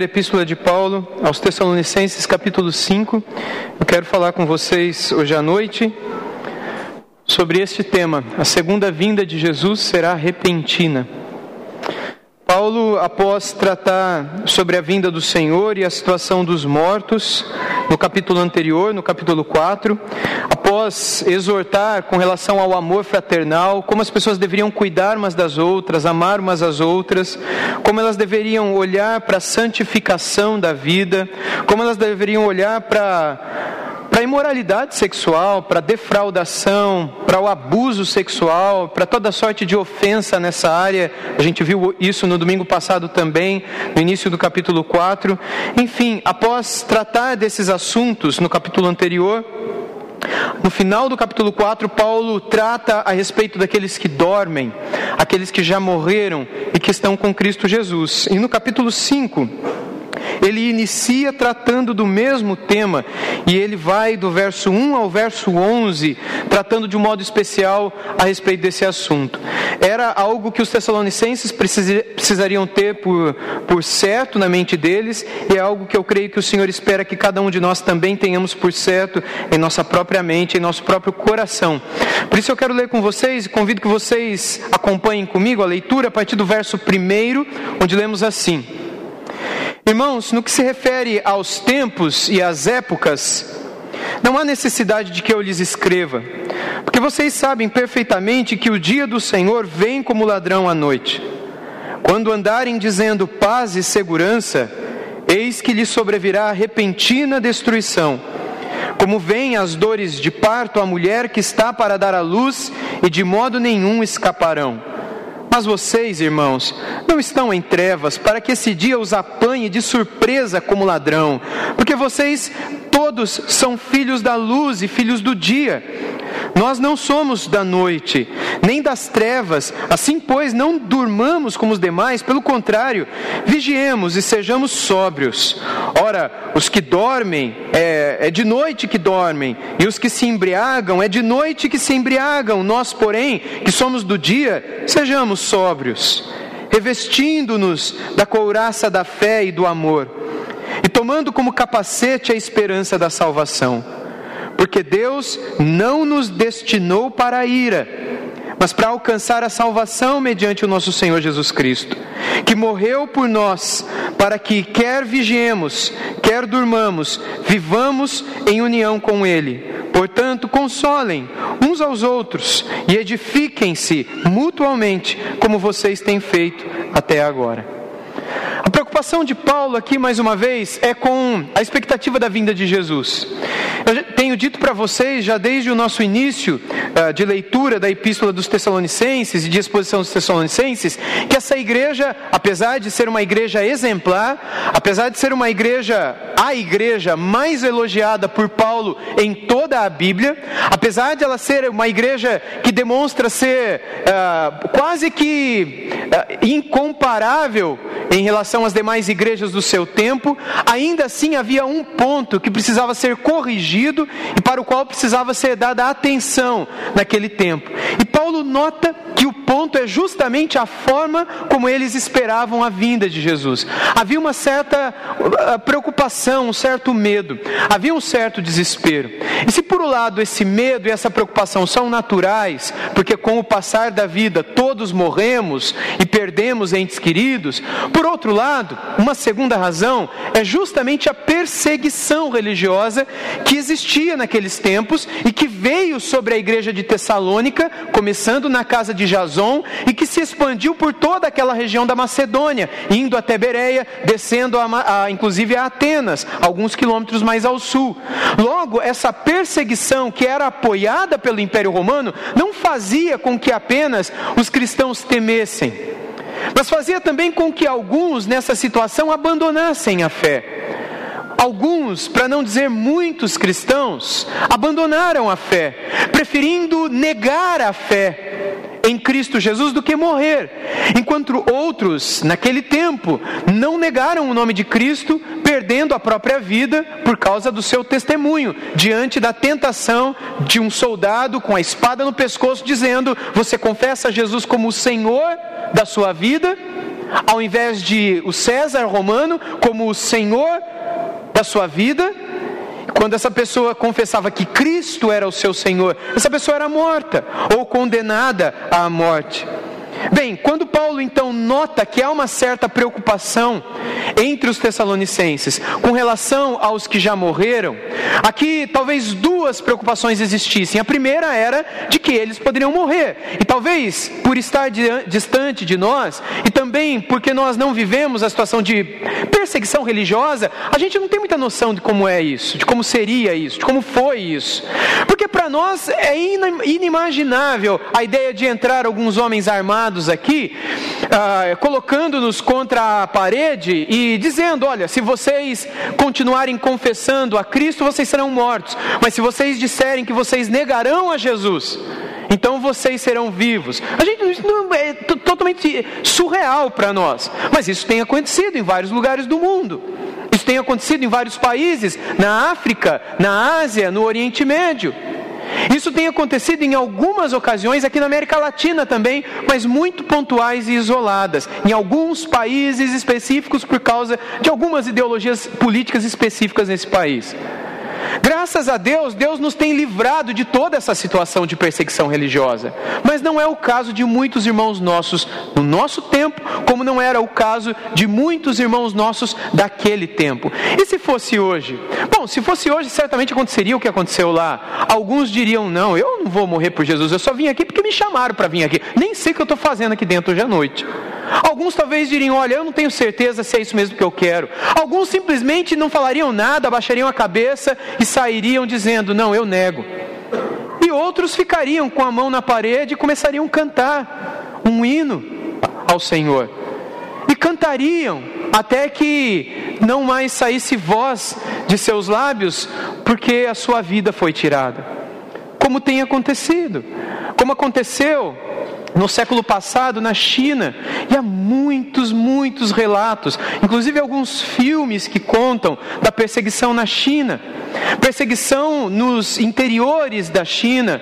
Epístola de Paulo aos Tessalonicenses, capítulo 5. Eu quero falar com vocês hoje à noite sobre este tema. A segunda vinda de Jesus será repentina. Paulo, após tratar sobre a vinda do Senhor e a situação dos mortos, no capítulo anterior, no capítulo 4, após exortar com relação ao amor fraternal, como as pessoas deveriam cuidar umas das outras, amar umas às outras, como elas deveriam olhar para a santificação da vida, como elas deveriam olhar para para imoralidade sexual, para defraudação, para o abuso sexual, para toda sorte de ofensa nessa área. A gente viu isso no domingo passado também, no início do capítulo 4. Enfim, após tratar desses assuntos no capítulo anterior, no final do capítulo 4, Paulo trata a respeito daqueles que dormem, aqueles que já morreram e que estão com Cristo Jesus. E no capítulo 5, ele inicia tratando do mesmo tema e ele vai do verso 1 ao verso 11, tratando de um modo especial a respeito desse assunto. Era algo que os tessalonicenses precisariam ter por, por certo na mente deles e é algo que eu creio que o Senhor espera que cada um de nós também tenhamos por certo em nossa própria mente, em nosso próprio coração. Por isso eu quero ler com vocês e convido que vocês acompanhem comigo a leitura a partir do verso 1, onde lemos assim. Irmãos, no que se refere aos tempos e às épocas, não há necessidade de que eu lhes escreva, porque vocês sabem perfeitamente que o dia do Senhor vem como ladrão à noite. Quando andarem dizendo paz e segurança, eis que lhes sobrevirá a repentina destruição. Como vêm as dores de parto à mulher que está para dar à luz, e de modo nenhum escaparão. Mas vocês, irmãos, não estão em trevas para que esse dia os apanhe de surpresa como ladrão, porque vocês todos são filhos da luz e filhos do dia. Nós não somos da noite, nem das trevas, assim pois não durmamos como os demais, pelo contrário, vigiemos e sejamos sóbrios. Ora, os que dormem, é, é de noite que dormem, e os que se embriagam, é de noite que se embriagam. Nós, porém, que somos do dia, sejamos sóbrios, revestindo-nos da couraça da fé e do amor, tomando como capacete a esperança da salvação porque Deus não nos destinou para a ira, mas para alcançar a salvação mediante o nosso Senhor Jesus Cristo, que morreu por nós, para que, quer vigiemos, quer durmamos, vivamos em união com Ele. Portanto, consolem uns aos outros e edifiquem-se mutuamente, como vocês têm feito até agora. A preocupação de Paulo aqui, mais uma vez, é com a expectativa da vinda de Jesus. Eu tenho dito para vocês, já desde o nosso início uh, de leitura da Epístola dos Tessalonicenses e de exposição dos Tessalonicenses, que essa igreja, apesar de ser uma igreja exemplar, apesar de ser uma igreja, a igreja mais elogiada por Paulo em toda a Bíblia, apesar de ela ser uma igreja que demonstra ser uh, quase que uh, incomparável em relação às igrejas do seu tempo, ainda assim havia um ponto que precisava ser corrigido e para o qual precisava ser dada atenção naquele tempo. E Paulo nota que o ponto é justamente a forma como eles esperavam a vinda de Jesus. Havia uma certa uh, preocupação, um certo medo, havia um certo desespero. E se por um lado esse medo e essa preocupação são naturais, porque com o passar da vida todos morremos e perdemos entes queridos, por outro lado, uma segunda razão é justamente a perseguição religiosa que existia naqueles tempos e que veio sobre a igreja de Tessalônica, começando na casa de Jason e que se expandiu por toda aquela região da Macedônia, indo até Bereia, descendo a, a, inclusive a Atenas, alguns quilômetros mais ao sul. Logo, essa perseguição que era apoiada pelo Império Romano não fazia com que apenas os cristãos temessem mas fazia também com que alguns nessa situação abandonassem a fé. Alguns, para não dizer muitos cristãos, abandonaram a fé, preferindo negar a fé em Cristo Jesus do que morrer, enquanto outros, naquele tempo, não negaram o nome de Cristo, perdendo a própria vida por causa do seu testemunho, diante da tentação de um soldado com a espada no pescoço, dizendo: Você confessa Jesus como o Senhor da sua vida? ao invés de o César romano como o senhor da sua vida, quando essa pessoa confessava que Cristo era o seu Senhor, essa pessoa era morta ou condenada à morte. Bem, quando Paulo então nota que há uma certa preocupação entre os tessalonicenses com relação aos que já morreram, aqui talvez duas preocupações existissem. A primeira era de que eles poderiam morrer, e talvez por estar distante de nós, e também porque nós não vivemos a situação de perseguição religiosa, a gente não tem muita noção de como é isso, de como seria isso, de como foi isso. Porque para nós é inimaginável a ideia de entrar alguns homens armados aqui, ah, colocando-nos contra a parede e dizendo: olha, se vocês continuarem confessando a Cristo, vocês serão mortos, mas se vocês disserem que vocês negarão a Jesus, então vocês serão vivos. A gente não é totalmente surreal para nós, mas isso tem acontecido em vários lugares do mundo. Isso tem acontecido em vários países, na África, na Ásia, no Oriente Médio. Isso tem acontecido em algumas ocasiões aqui na América Latina também, mas muito pontuais e isoladas, em alguns países específicos por causa de algumas ideologias políticas específicas nesse país. Graças a Deus, Deus nos tem livrado de toda essa situação de perseguição religiosa. Mas não é o caso de muitos irmãos nossos no nosso tempo, como não era o caso de muitos irmãos nossos daquele tempo. E se fosse hoje? Bom, se fosse hoje, certamente aconteceria o que aconteceu lá. Alguns diriam: não, eu não vou morrer por Jesus, eu só vim aqui porque me chamaram para vir aqui. Nem sei o que eu estou fazendo aqui dentro hoje à noite. Alguns talvez diriam: Olha, eu não tenho certeza se é isso mesmo que eu quero. Alguns simplesmente não falariam nada, abaixariam a cabeça e sairiam dizendo: Não, eu nego. E outros ficariam com a mão na parede e começariam a cantar um hino ao Senhor. E cantariam até que não mais saísse voz de seus lábios, porque a sua vida foi tirada. Como tem acontecido, como aconteceu no século passado na China. E há muitos, muitos relatos, inclusive alguns filmes que contam da perseguição na China. Perseguição nos interiores da China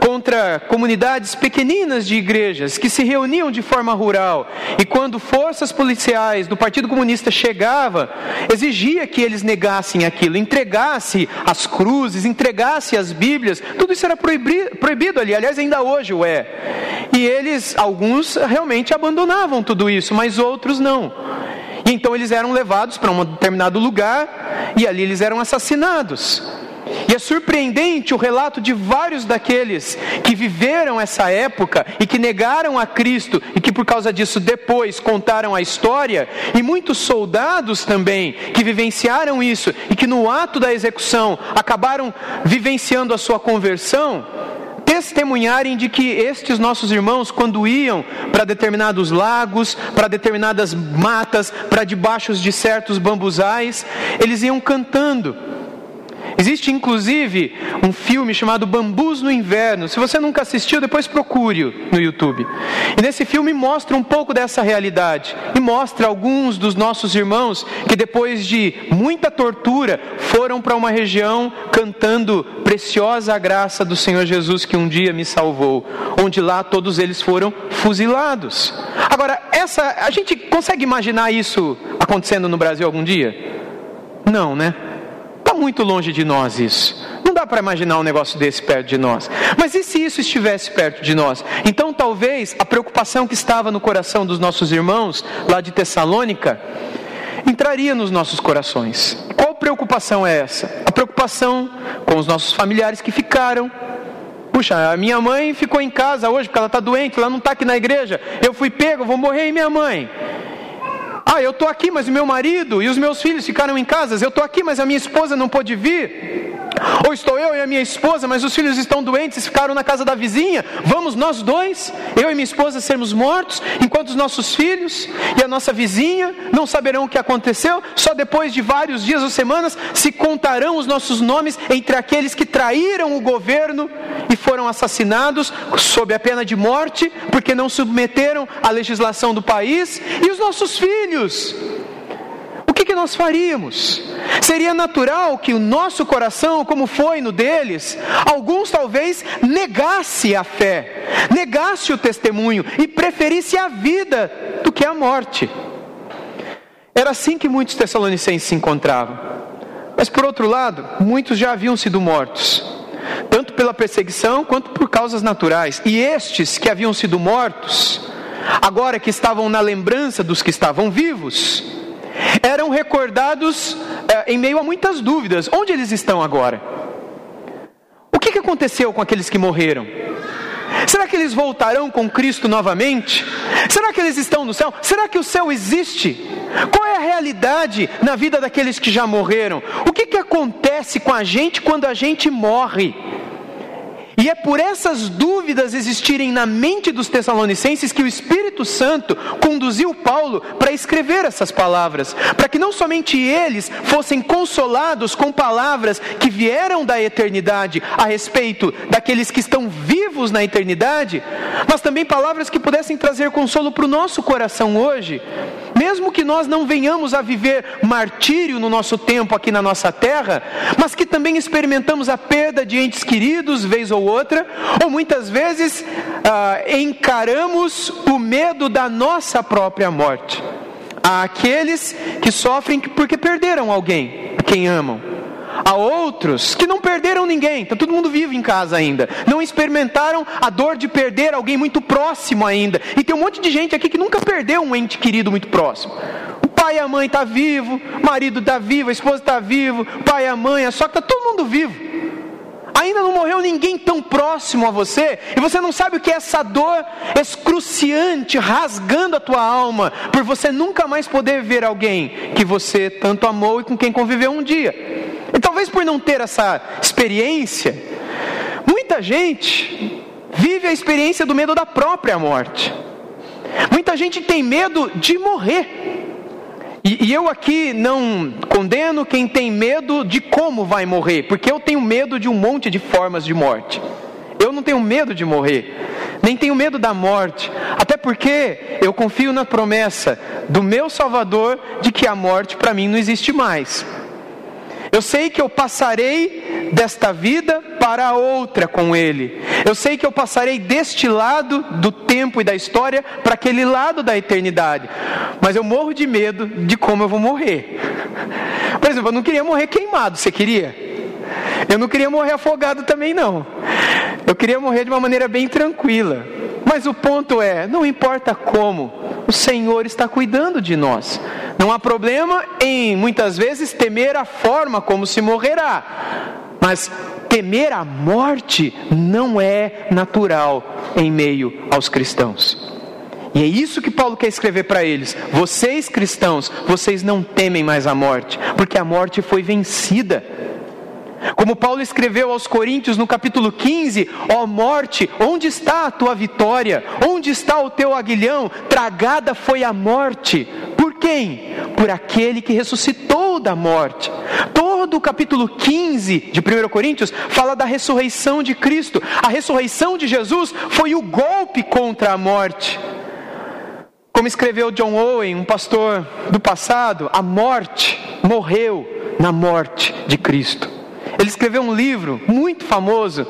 contra comunidades pequeninas de igrejas que se reuniam de forma rural. E quando forças policiais do Partido Comunista chegava, exigia que eles negassem aquilo, entregasse as cruzes, entregasse as Bíblias. Tudo isso era proibido, proibido ali. Aliás, ainda hoje o é. E eles, alguns realmente abandonavam tudo isso, mas outros não. E então eles eram levados para um determinado lugar e ali eles eram assassinados. E é surpreendente o relato de vários daqueles que viveram essa época e que negaram a Cristo e que por causa disso depois contaram a história, e muitos soldados também que vivenciaram isso e que no ato da execução acabaram vivenciando a sua conversão testemunharem de que estes nossos irmãos, quando iam para determinados lagos, para determinadas matas, para debaixo de certos bambuzais, eles iam cantando Existe inclusive um filme chamado Bambus no Inverno. Se você nunca assistiu, depois procure no YouTube. E nesse filme mostra um pouco dessa realidade e mostra alguns dos nossos irmãos que depois de muita tortura foram para uma região cantando preciosa a graça do Senhor Jesus que um dia me salvou, onde lá todos eles foram fuzilados. Agora, essa a gente consegue imaginar isso acontecendo no Brasil algum dia? Não, né? Muito longe de nós isso. Não dá para imaginar um negócio desse perto de nós. Mas e se isso estivesse perto de nós? Então talvez a preocupação que estava no coração dos nossos irmãos lá de Tessalônica entraria nos nossos corações. Qual preocupação é essa? A preocupação com os nossos familiares que ficaram. Puxa, a minha mãe ficou em casa hoje porque ela está doente, ela não está aqui na igreja. Eu fui pego, vou morrer e minha mãe. Ah, eu estou aqui, mas o meu marido e os meus filhos ficaram em casa. Eu estou aqui, mas a minha esposa não pôde vir. Ou estou eu e a minha esposa, mas os filhos estão doentes e ficaram na casa da vizinha. Vamos nós dois, eu e minha esposa, sermos mortos, enquanto os nossos filhos e a nossa vizinha não saberão o que aconteceu. Só depois de vários dias ou semanas se contarão os nossos nomes entre aqueles que traíram o governo e foram assassinados sob a pena de morte, porque não submeteram à legislação do país, e os nossos filhos filhos, o que, que nós faríamos? Seria natural que o nosso coração, como foi no deles, alguns talvez negasse a fé, negasse o testemunho e preferisse a vida do que a morte. Era assim que muitos tessalonicenses se encontravam. Mas por outro lado, muitos já haviam sido mortos, tanto pela perseguição quanto por causas naturais. E estes que haviam sido mortos, agora que estavam na lembrança dos que estavam vivos, eram recordados eh, em meio a muitas dúvidas: onde eles estão agora? O que, que aconteceu com aqueles que morreram? Será que eles voltarão com Cristo novamente? Será que eles estão no céu? Será que o céu existe? Qual é a realidade na vida daqueles que já morreram? O que, que acontece com a gente quando a gente morre? E é por essas dúvidas existirem na mente dos Tessalonicenses que o Espírito Santo conduziu Paulo para escrever essas palavras, para que não somente eles fossem consolados com palavras que vieram da eternidade a respeito daqueles que estão vivos na eternidade, mas também palavras que pudessem trazer consolo para o nosso coração hoje, mesmo que nós não venhamos a viver martírio no nosso tempo aqui na nossa terra, mas que também experimentamos a perda de entes queridos, vez ou outra, ou muitas vezes ah, encaramos o medo da nossa própria morte. Há aqueles que sofrem porque perderam alguém, quem amam. Há outros que não perderam ninguém, está todo mundo vivo em casa ainda. Não experimentaram a dor de perder alguém muito próximo ainda. E tem um monte de gente aqui que nunca perdeu um ente querido muito próximo. O pai e a mãe estão tá vivo, marido está vivo, a esposa está vivo, pai e a mãe, só que está todo mundo vivo. Ainda não morreu ninguém tão próximo a você, e você não sabe o que é essa dor excruciante, rasgando a tua alma, por você nunca mais poder ver alguém que você tanto amou e com quem conviveu um dia. E talvez por não ter essa experiência, muita gente vive a experiência do medo da própria morte. Muita gente tem medo de morrer. E, e, eu aqui não condeno quem tem medo de como vai morrer, porque eu tenho medo de um monte de formas de morte. Eu não tenho medo de morrer, nem tenho medo da morte, até porque eu confio na promessa do meu Salvador de que a morte para mim não existe mais. Eu sei que eu passarei desta vida para outra com Ele. Eu sei que eu passarei deste lado do tempo e da história para aquele lado da eternidade. Mas eu morro de medo de como eu vou morrer. Por exemplo, eu não queria morrer queimado, você queria? Eu não queria morrer afogado também, não. Eu queria morrer de uma maneira bem tranquila. Mas o ponto é: não importa como, o Senhor está cuidando de nós. Não há problema em, muitas vezes, temer a forma como se morrerá. Mas temer a morte não é natural em meio aos cristãos. E é isso que Paulo quer escrever para eles. Vocês cristãos, vocês não temem mais a morte, porque a morte foi vencida. Como Paulo escreveu aos Coríntios no capítulo 15: Ó morte, onde está a tua vitória? Onde está o teu aguilhão? Tragada foi a morte. Por quem? Por aquele que ressuscitou da morte. Todo o capítulo 15 de 1 Coríntios fala da ressurreição de Cristo. A ressurreição de Jesus foi o golpe contra a morte. Como escreveu John Owen, um pastor do passado, a morte morreu na morte de Cristo. Ele escreveu um livro muito famoso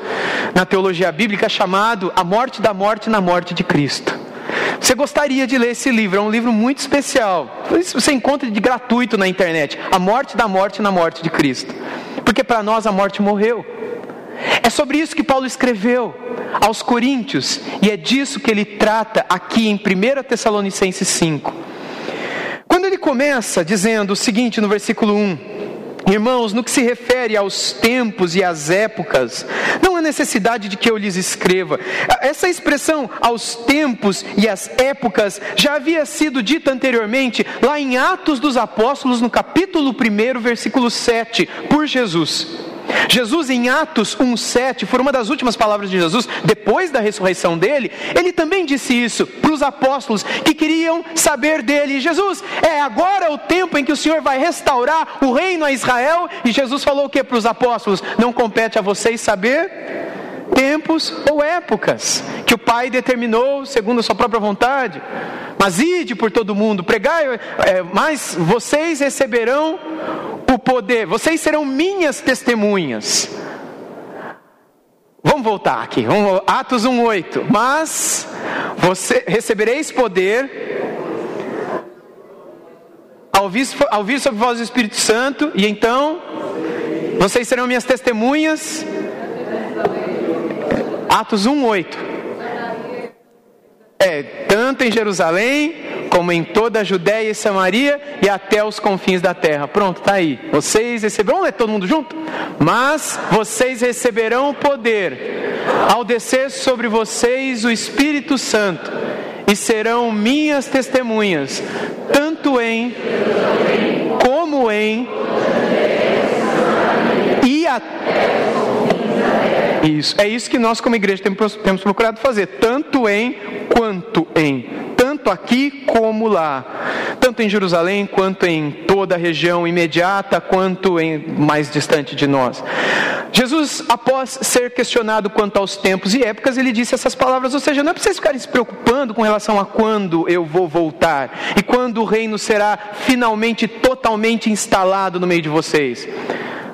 na teologia bíblica chamado A Morte da Morte na Morte de Cristo. Você gostaria de ler esse livro? É um livro muito especial. Você encontra de gratuito na internet. A Morte da Morte na Morte de Cristo. Porque para nós a morte morreu. É sobre isso que Paulo escreveu aos Coríntios, e é disso que ele trata aqui em 1 Tessalonicenses 5. Quando ele começa dizendo o seguinte no versículo 1: Irmãos, no que se refere aos tempos e às épocas, não há necessidade de que eu lhes escreva. Essa expressão aos tempos e às épocas já havia sido dita anteriormente lá em Atos dos Apóstolos, no capítulo 1, versículo 7, por Jesus. Jesus, em Atos 1,7, foi uma das últimas palavras de Jesus, depois da ressurreição dele, ele também disse isso para os apóstolos que queriam saber dele: Jesus, é agora o tempo em que o Senhor vai restaurar o reino a Israel? E Jesus falou o que para os apóstolos? Não compete a vocês saber? tempos ou épocas que o Pai determinou segundo a sua própria vontade. Mas ide por todo mundo, pregai, é, mas vocês receberão o poder, vocês serão minhas testemunhas. Vamos voltar aqui, vamos, Atos 1,8. Mas você recebereis poder ouvir, ao ouvir sobre voz do Espírito Santo, e então vocês serão minhas testemunhas. Atos 1, 8. É, tanto em Jerusalém, como em toda a Judéia e Samaria e até os confins da terra. Pronto, tá aí. Vocês receberão, é todo mundo junto? Mas vocês receberão o poder ao descer sobre vocês o Espírito Santo e serão minhas testemunhas, tanto em como em e até isso. É isso que nós, como igreja, temos procurado fazer, tanto em quanto em. Tanto aqui como lá. Tanto em Jerusalém, quanto em toda a região imediata, quanto em mais distante de nós. Jesus, após ser questionado quanto aos tempos e épocas, ele disse essas palavras, ou seja, não é para vocês ficarem se preocupando com relação a quando eu vou voltar e quando o reino será finalmente totalmente instalado no meio de vocês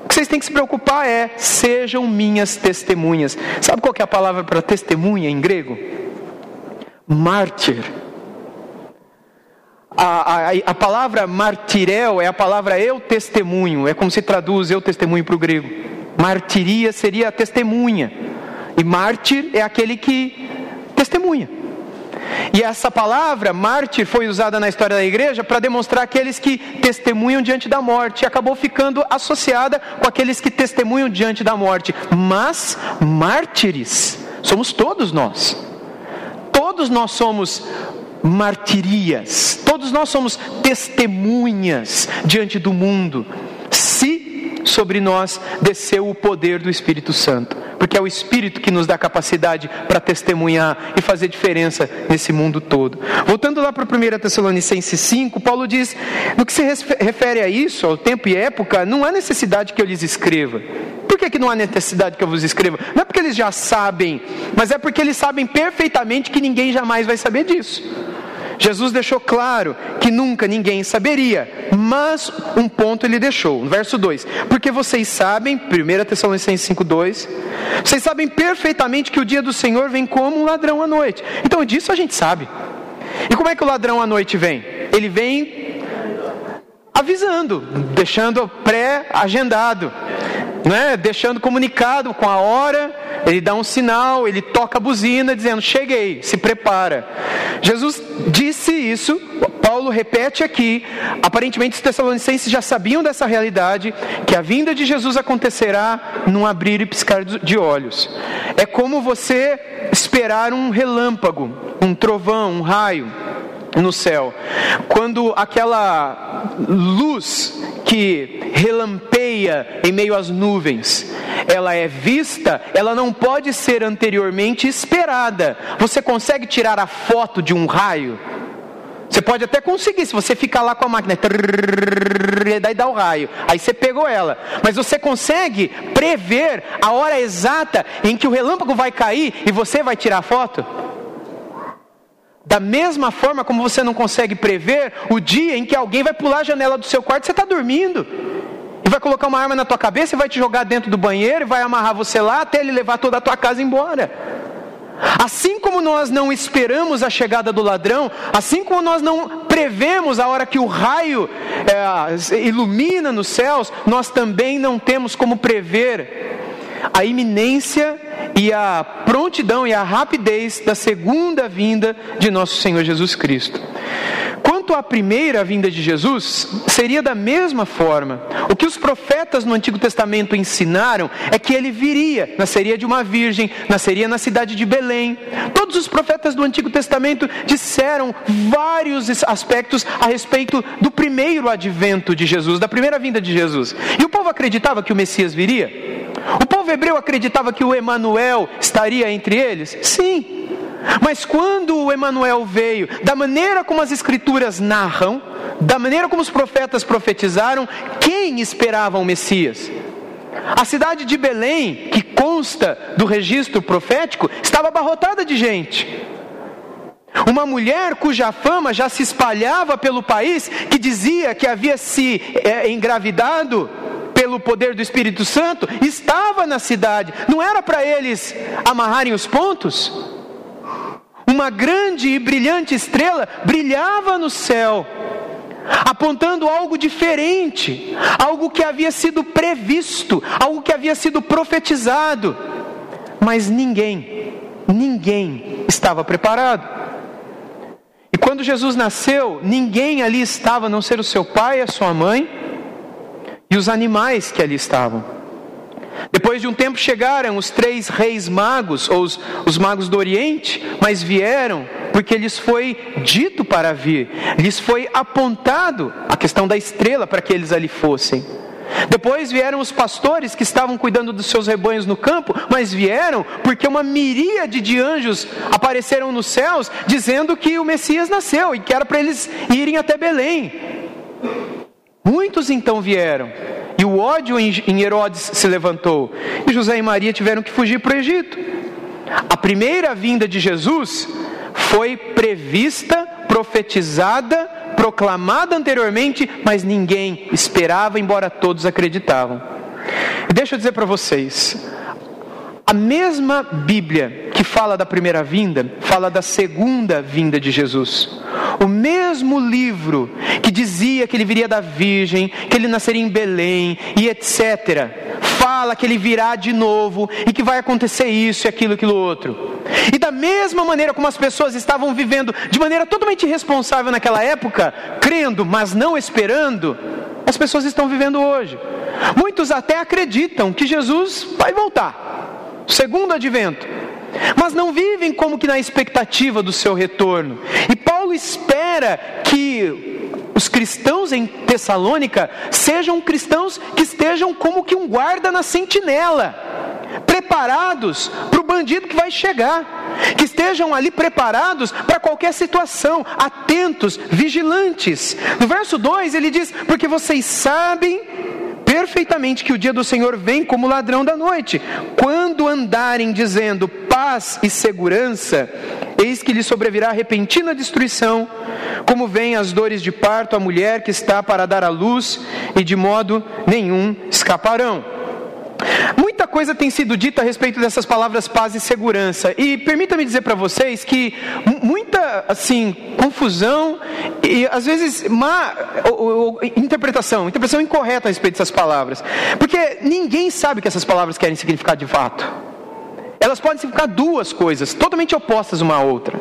que vocês têm que se preocupar é: sejam minhas testemunhas. Sabe qual é a palavra para testemunha em grego? Mártir. A, a, a palavra martirel é a palavra eu testemunho, é como se traduz eu testemunho para o grego. Martiria seria testemunha, e mártir é aquele que testemunha. E essa palavra, mártir, foi usada na história da igreja para demonstrar aqueles que testemunham diante da morte, e acabou ficando associada com aqueles que testemunham diante da morte. Mas mártires somos todos nós. Todos nós somos martirias, todos nós somos testemunhas diante do mundo, se sobre nós desceu o poder do Espírito Santo porque é o Espírito que nos dá capacidade para testemunhar e fazer diferença nesse mundo todo. Voltando lá para 1 Tessalonicenses 5, Paulo diz: no que se refere a isso, ao tempo e época, não há necessidade que eu lhes escreva. Por que, que não há necessidade que eu vos escreva? Não é porque eles já sabem, mas é porque eles sabem perfeitamente que ninguém jamais vai saber disso. Jesus deixou claro que nunca ninguém saberia, mas um ponto ele deixou, no verso 2: Porque vocês sabem, 1 Tessalonicenses 5,2, vocês sabem perfeitamente que o dia do Senhor vem como um ladrão à noite. Então disso a gente sabe. E como é que o ladrão à noite vem? Ele vem avisando, deixando pré-agendado, né? deixando comunicado com a hora ele dá um sinal, ele toca a buzina dizendo: Cheguei, se prepara. Jesus disse isso, Paulo repete aqui. Aparentemente, os Tessalonicenses já sabiam dessa realidade, que a vinda de Jesus acontecerá num abrir e piscar de olhos. É como você esperar um relâmpago, um trovão, um raio no céu. Quando aquela luz que relampeia em meio às nuvens, ela é vista, ela não pode ser anteriormente esperada. Você consegue tirar a foto de um raio? Você pode até conseguir, se você ficar lá com a máquina, daí dá o raio, aí você pegou ela. Mas você consegue prever a hora exata em que o relâmpago vai cair e você vai tirar a foto? Da mesma forma como você não consegue prever o dia em que alguém vai pular a janela do seu quarto você está dormindo. E vai colocar uma arma na tua cabeça e vai te jogar dentro do banheiro e vai amarrar você lá até ele levar toda a tua casa embora. Assim como nós não esperamos a chegada do ladrão, assim como nós não prevemos a hora que o raio é, ilumina nos céus, nós também não temos como prever a iminência e a prontidão e a rapidez da segunda vinda de nosso Senhor Jesus Cristo. Quanto à primeira vinda de Jesus, seria da mesma forma. O que os profetas no Antigo Testamento ensinaram é que ele viria, nasceria de uma virgem, nasceria na cidade de Belém. Todos os profetas do Antigo Testamento disseram vários aspectos a respeito do primeiro advento de Jesus, da primeira vinda de Jesus. E o povo acreditava que o Messias viria? O povo hebreu acreditava que o Emanuel estaria entre eles? Sim. Mas quando o Emanuel veio, da maneira como as escrituras narram, da maneira como os profetas profetizaram, quem esperava o Messias? A cidade de Belém, que consta do registro profético, estava abarrotada de gente. Uma mulher cuja fama já se espalhava pelo país, que dizia que havia se é, engravidado pelo poder do Espírito Santo, estava na cidade. Não era para eles amarrarem os pontos? Uma grande e brilhante estrela brilhava no céu. apontando algo diferente, algo que havia sido previsto, algo que havia sido profetizado, mas ninguém, ninguém estava preparado. E quando Jesus nasceu, ninguém ali estava, a não ser o seu pai, a sua mãe e os animais que ali estavam. Depois de um tempo chegaram os três reis magos, ou os, os, magos do Oriente, mas vieram porque lhes foi dito para vir, lhes foi apontado a questão da estrela para que eles ali fossem. Depois vieram os pastores que estavam cuidando dos seus rebanhos no campo, mas vieram porque uma miríade de anjos apareceram nos céus dizendo que o Messias nasceu e que era para eles irem até Belém. Muitos então vieram, e o ódio em Herodes se levantou, e José e Maria tiveram que fugir para o Egito. A primeira vinda de Jesus foi prevista, profetizada proclamada anteriormente, mas ninguém esperava, embora todos acreditavam. Deixa eu dizer para vocês, a mesma Bíblia que fala da primeira vinda, fala da segunda vinda de Jesus. O mesmo livro que dizia que ele viria da Virgem, que ele nasceria em Belém e etc. Fala que ele virá de novo e que vai acontecer isso e aquilo, aquilo outro. E da mesma maneira como as pessoas estavam vivendo de maneira totalmente irresponsável naquela época, crendo, mas não esperando, as pessoas estão vivendo hoje. Muitos até acreditam que Jesus vai voltar, segundo advento, mas não vivem como que na expectativa do seu retorno. E Paulo espera que os cristãos em Tessalônica sejam cristãos que estejam como que um guarda na sentinela, preparados para o bandido que vai chegar, que estejam ali preparados para qualquer situação, atentos, vigilantes. No verso 2 ele diz: Porque vocês sabem perfeitamente que o dia do Senhor vem como ladrão da noite. Quando andarem dizendo paz e segurança, eis que lhe sobrevirá repentina destruição, como vêm as dores de parto à mulher que está para dar à luz, e de modo nenhum escaparão. Muita coisa tem sido dita a respeito dessas palavras paz e segurança. E permita-me dizer para vocês que assim confusão e às vezes má ou, ou, interpretação, interpretação incorreta a respeito dessas palavras. Porque ninguém sabe o que essas palavras querem significar de fato elas podem significar duas coisas, totalmente opostas uma à outra.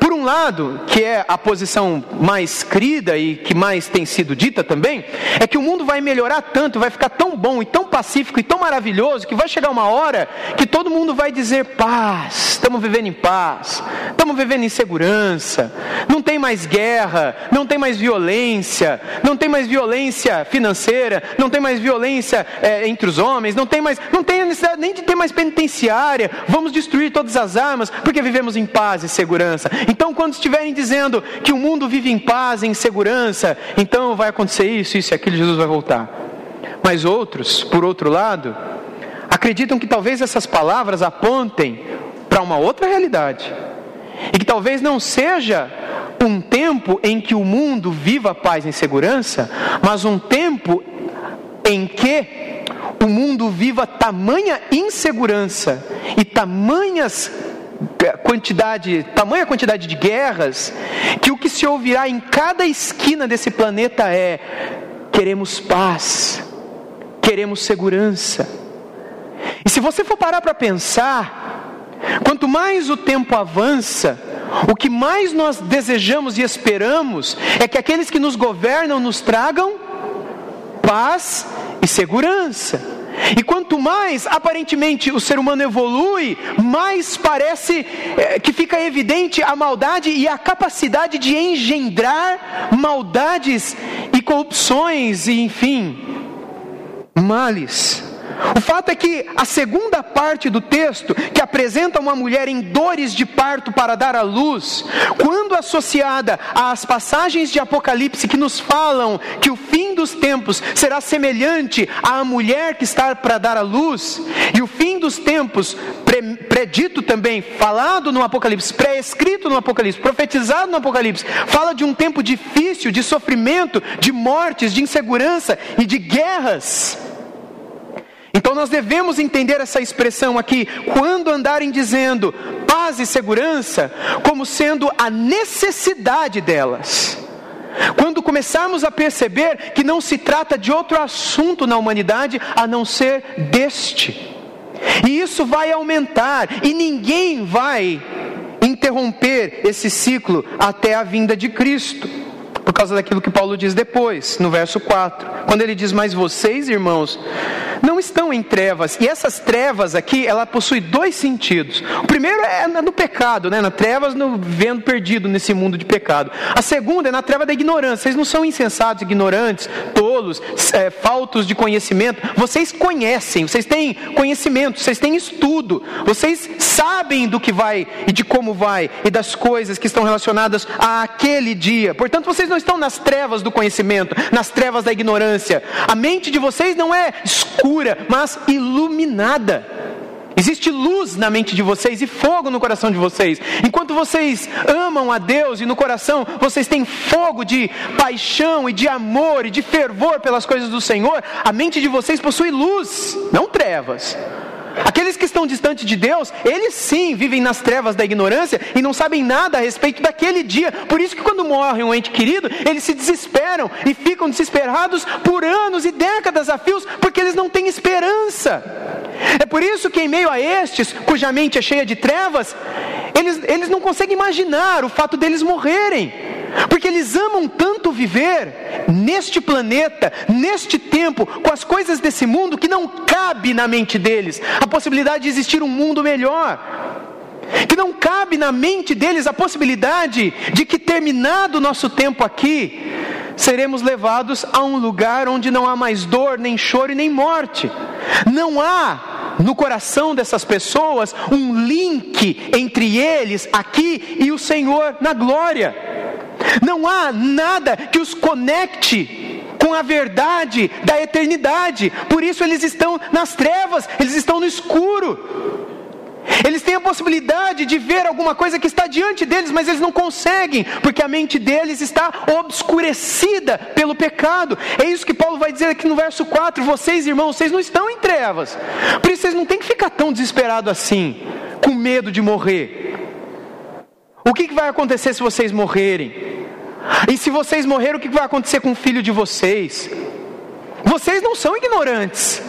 Por um lado, que é a posição mais crida e que mais tem sido dita também, é que o mundo vai melhorar tanto, vai ficar tão bom e tão pacífico e tão maravilhoso, que vai chegar uma hora que todo mundo vai dizer paz, estamos vivendo em paz, estamos vivendo em segurança, não tem mais guerra, não tem mais violência, não tem mais violência financeira, não tem mais violência é, entre os homens, não tem mais, não tem necessidade nem de ter mais penitenciária, vamos destruir todas as armas, porque vivemos em paz e segurança. Então, quando estiverem dizendo que o mundo vive em paz e em segurança, então vai acontecer isso, isso e aquilo, Jesus vai voltar. Mas outros, por outro lado, acreditam que talvez essas palavras apontem para uma outra realidade. E que talvez não seja um tempo em que o mundo viva paz e segurança, mas um tempo em que o mundo viva tamanha insegurança e tamanhas quantidade, tamanha quantidade de guerras, que o que se ouvirá em cada esquina desse planeta é: queremos paz, queremos segurança. E se você for parar para pensar, quanto mais o tempo avança, o que mais nós desejamos e esperamos é que aqueles que nos governam nos tragam paz e segurança. E quanto mais aparentemente o ser humano evolui, mais parece é, que fica evidente a maldade e a capacidade de engendrar maldades e corrupções e enfim, males. O fato é que a segunda parte do texto, que apresenta uma mulher em dores de parto para dar à luz, quando associada às passagens de Apocalipse que nos falam que o fim dos tempos será semelhante à mulher que está para dar à luz, e o fim dos tempos, predito também, falado no Apocalipse, pré-escrito no Apocalipse, profetizado no Apocalipse, fala de um tempo difícil, de sofrimento, de mortes, de insegurança e de guerras. Então nós devemos entender essa expressão aqui, quando andarem dizendo paz e segurança, como sendo a necessidade delas. Quando começarmos a perceber que não se trata de outro assunto na humanidade a não ser deste. E isso vai aumentar, e ninguém vai interromper esse ciclo até a vinda de Cristo por causa daquilo que Paulo diz depois, no verso 4, quando ele diz: Mas vocês, irmãos, não estão em trevas. E essas trevas aqui, ela possui dois sentidos. O primeiro é no pecado, né? na trevas, no vendo perdido nesse mundo de pecado. A segunda é na treva da ignorância. Vocês não são insensatos, ignorantes, tolos, é, faltos de conhecimento. Vocês conhecem, vocês têm conhecimento, vocês têm estudo, vocês sabem do que vai e de como vai e das coisas que estão relacionadas àquele dia. Portanto, vocês não estão nas trevas do conhecimento, nas trevas da ignorância. A mente de vocês não é escura, mas iluminada. Existe luz na mente de vocês e fogo no coração de vocês. Enquanto vocês amam a Deus e no coração vocês têm fogo de paixão e de amor e de fervor pelas coisas do Senhor, a mente de vocês possui luz, não trevas. Aqueles que estão distantes de Deus, eles sim vivem nas trevas da ignorância e não sabem nada a respeito daquele dia. Por isso que quando morre um ente querido, eles se desesperam e ficam desesperados por anos e décadas a fios, porque eles não têm esperança. É por isso que em meio a estes, cuja mente é cheia de trevas, eles, eles não conseguem imaginar o fato deles morrerem. Porque eles amam tanto viver neste planeta, neste tempo, com as coisas desse mundo, que não cabe na mente deles a possibilidade de existir um mundo melhor. Que não cabe na mente deles a possibilidade de que, terminado o nosso tempo aqui, seremos levados a um lugar onde não há mais dor, nem choro e nem morte. Não há no coração dessas pessoas um link entre eles aqui e o Senhor na glória. Não há nada que os conecte com a verdade da eternidade. Por isso eles estão nas trevas, eles estão no escuro. Eles têm a possibilidade de ver alguma coisa que está diante deles, mas eles não conseguem, porque a mente deles está obscurecida pelo pecado. É isso que Paulo vai dizer aqui no verso 4: vocês, irmãos, vocês não estão em trevas, por isso vocês não têm que ficar tão desesperados assim, com medo de morrer. O que, que vai acontecer se vocês morrerem? E se vocês morrerem, o que vai acontecer com o filho de vocês? Vocês não são ignorantes.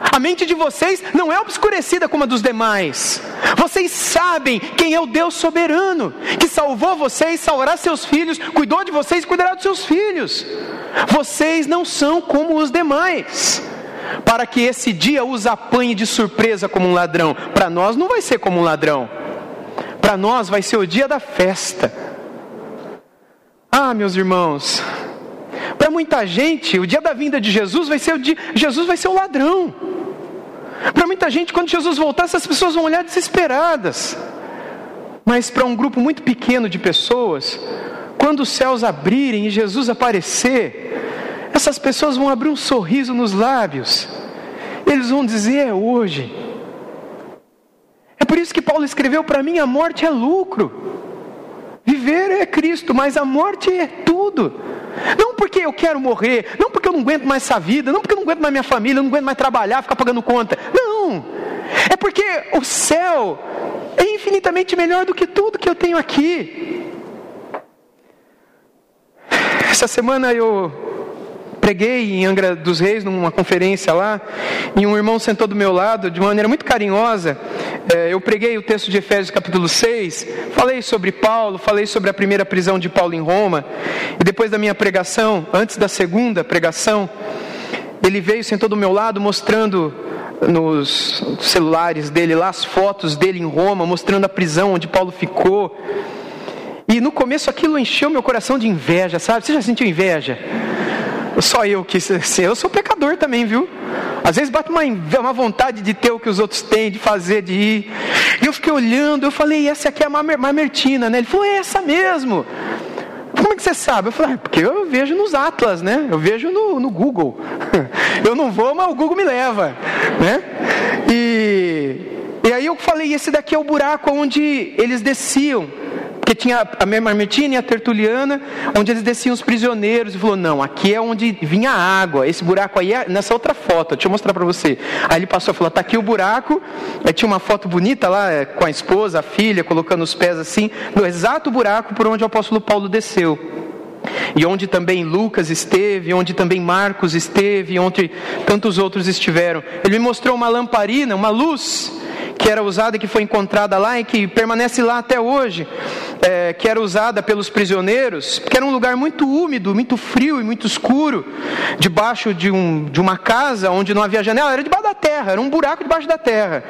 A mente de vocês não é obscurecida como a dos demais. Vocês sabem quem é o Deus soberano, que salvou vocês, salvará seus filhos, cuidou de vocês e cuidará dos seus filhos. Vocês não são como os demais. Para que esse dia os apanhe de surpresa como um ladrão. Para nós não vai ser como um ladrão. Para nós vai ser o dia da festa. Ah, meus irmãos, para muita gente, o dia da vinda de Jesus vai ser o dia, Jesus vai ser o ladrão. Para muita gente, quando Jesus voltar, essas pessoas vão olhar desesperadas. Mas para um grupo muito pequeno de pessoas, quando os céus abrirem e Jesus aparecer, essas pessoas vão abrir um sorriso nos lábios. Eles vão dizer: é hoje. É por isso que Paulo escreveu: para mim a morte é lucro. Viver é Cristo, mas a morte é tudo. Não porque eu quero morrer, não porque eu não aguento mais essa vida, não porque eu não aguento mais minha família, eu não aguento mais trabalhar, ficar pagando conta. Não. É porque o céu é infinitamente melhor do que tudo que eu tenho aqui. Essa semana eu preguei em Angra dos Reis, numa conferência lá, e um irmão sentou do meu lado de maneira muito carinhosa. É, eu preguei o texto de Efésios capítulo 6, falei sobre Paulo, falei sobre a primeira prisão de Paulo em Roma, e depois da minha pregação, antes da segunda pregação, ele veio, sentou do meu lado, mostrando nos celulares dele lá as fotos dele em Roma, mostrando a prisão onde Paulo ficou. E no começo aquilo encheu meu coração de inveja, sabe? Você já sentiu inveja? Só eu que assim, eu sou pecador também, viu? Às vezes bate uma, uma vontade de ter o que os outros têm, de fazer, de ir. E eu fiquei olhando, eu falei, essa aqui é a Mamertina, né? Ele falou, é essa mesmo. Como é que você sabe? Eu falei, ah, porque eu vejo nos Atlas, né? Eu vejo no, no Google. Eu não vou, mas o Google me leva, né? E, e aí eu falei, esse daqui é o buraco onde eles desciam porque tinha a Marmetina e a Tertuliana, onde eles desciam os prisioneiros, e falou: Não, aqui é onde vinha a água, esse buraco aí é nessa outra foto, deixa eu mostrar para você. Aí ele passou e falou: Está aqui o buraco, aí tinha uma foto bonita lá, é, com a esposa, a filha, colocando os pés assim, no exato buraco por onde o apóstolo Paulo desceu. e onde também Lucas esteve, onde também Marcos esteve, onde tantos outros estiveram. Ele me mostrou uma lamparina, uma luz que era usada, que foi encontrada lá e que permanece lá até hoje, é, que era usada pelos prisioneiros, que era um lugar muito úmido, muito frio e muito escuro, debaixo de, um, de uma casa onde não havia janela, era debaixo da terra, era um buraco debaixo da terra,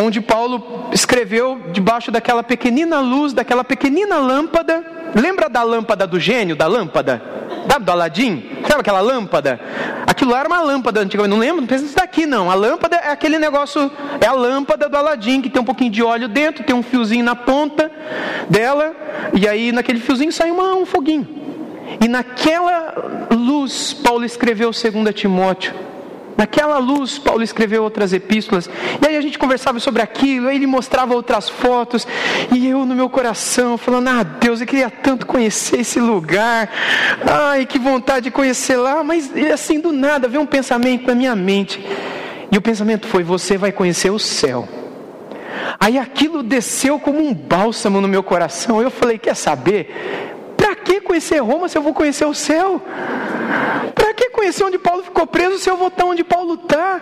onde Paulo escreveu debaixo daquela pequenina luz, daquela pequenina lâmpada Lembra da lâmpada do gênio, da lâmpada? Sabe, do Aladim? Sabe aquela lâmpada? Aquilo era uma lâmpada antigamente. Não lembro, não pensa nisso daqui não. A lâmpada é aquele negócio, é a lâmpada do Aladim, que tem um pouquinho de óleo dentro, tem um fiozinho na ponta dela, e aí naquele fiozinho sai uma, um foguinho. E naquela luz, Paulo escreveu 2 Timóteo Naquela luz, Paulo escreveu outras epístolas, e aí a gente conversava sobre aquilo, aí ele mostrava outras fotos, e eu no meu coração, falando: Ah, Deus, eu queria tanto conhecer esse lugar, ai, que vontade de conhecer lá, mas assim do nada veio um pensamento na minha mente, e o pensamento foi: Você vai conhecer o céu. Aí aquilo desceu como um bálsamo no meu coração, eu falei: Quer saber? Para que conhecer Roma se eu vou conhecer o céu? Que conhecer onde Paulo ficou preso se eu vou estar onde Paulo está?